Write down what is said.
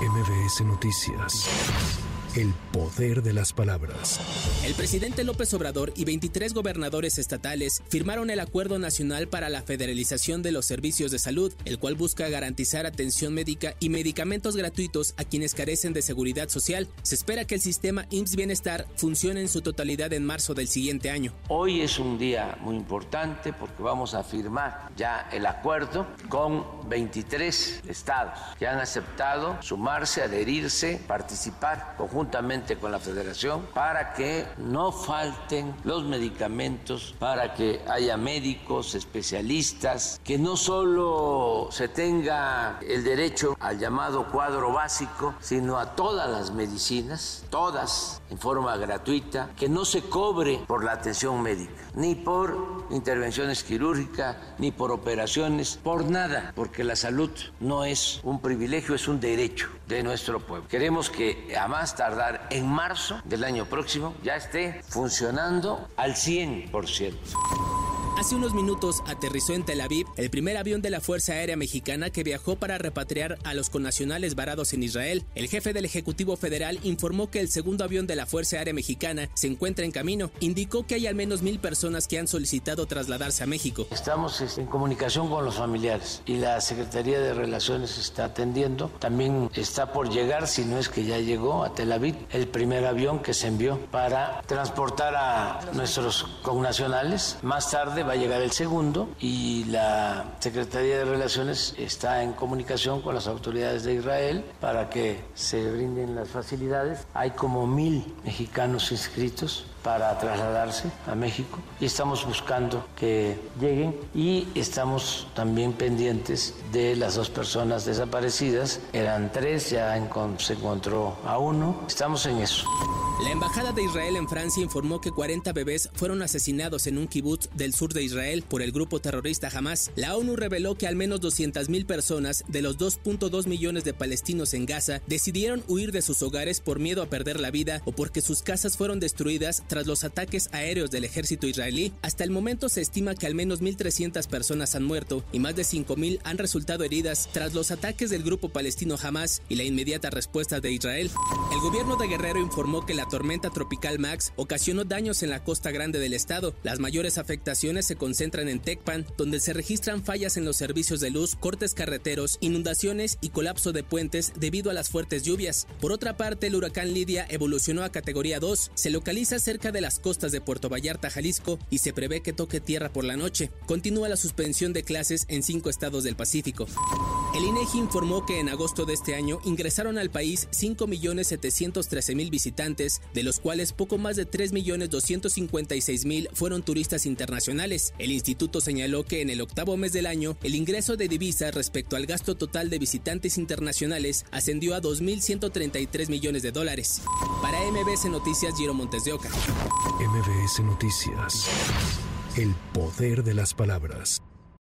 MBS Noticias. El poder de las palabras. El presidente López Obrador y 23 gobernadores estatales firmaron el Acuerdo Nacional para la Federalización de los Servicios de Salud, el cual busca garantizar atención médica y medicamentos gratuitos a quienes carecen de seguridad social. Se espera que el sistema IMSS Bienestar funcione en su totalidad en marzo del siguiente año. Hoy es un día muy importante porque vamos a firmar ya el acuerdo con 23 estados que han aceptado sumarse, adherirse, participar conjuntamente juntamente con la federación para que no falten los medicamentos, para que haya médicos, especialistas, que no solo se tenga el derecho al llamado cuadro básico, sino a todas las medicinas, todas en forma gratuita, que no se cobre por la atención médica, ni por intervenciones quirúrgicas, ni por operaciones, por nada, porque la salud no es un privilegio, es un derecho de nuestro pueblo. Queremos que a más en marzo del año próximo ya esté funcionando al 100%. Hace unos minutos aterrizó en Tel Aviv el primer avión de la Fuerza Aérea Mexicana que viajó para repatriar a los connacionales varados en Israel. El jefe del Ejecutivo Federal informó que el segundo avión de la Fuerza Aérea Mexicana se encuentra en camino. Indicó que hay al menos mil personas que han solicitado trasladarse a México. Estamos en comunicación con los familiares y la Secretaría de Relaciones está atendiendo. También está por llegar, si no es que ya llegó a Tel Aviv, el primer avión que se envió para transportar a nuestros connacionales. Más tarde va a llegar el segundo y la Secretaría de Relaciones está en comunicación con las autoridades de Israel para que se brinden las facilidades. Hay como mil mexicanos inscritos para trasladarse a México y estamos buscando que lleguen y estamos también pendientes de las dos personas desaparecidas. Eran tres, ya se encontró a uno. Estamos en eso. La Embajada de Israel en Francia informó que 40 bebés fueron asesinados en un kibutz del sur de Israel por el grupo terrorista Hamas. La ONU reveló que al menos 200.000 personas de los 2.2 millones de palestinos en Gaza decidieron huir de sus hogares por miedo a perder la vida o porque sus casas fueron destruidas tras los ataques aéreos del ejército israelí. Hasta el momento se estima que al menos 1.300 personas han muerto y más de 5.000 han resultado heridas tras los ataques del grupo palestino Hamas y la inmediata respuesta de Israel. El gobierno de Guerrero informó que la tormenta tropical Max ocasionó daños en la costa grande del estado. Las mayores afectaciones se concentran en Tecpan, donde se registran fallas en los servicios de luz, cortes carreteros, inundaciones y colapso de puentes debido a las fuertes lluvias. Por otra parte, el huracán Lidia evolucionó a categoría 2. Se localiza cerca de las costas de Puerto Vallarta, Jalisco, y se prevé que toque tierra por la noche. Continúa la suspensión de clases en cinco estados del Pacífico. El INEGI informó que en agosto de este año ingresaron al país 5.713.000 visitantes de los cuales poco más de 3.256.000 fueron turistas internacionales. El instituto señaló que en el octavo mes del año, el ingreso de divisas respecto al gasto total de visitantes internacionales ascendió a 2.133 millones de dólares. Para MBS Noticias, Giro Montes de Oca. MBS Noticias. El poder de las palabras.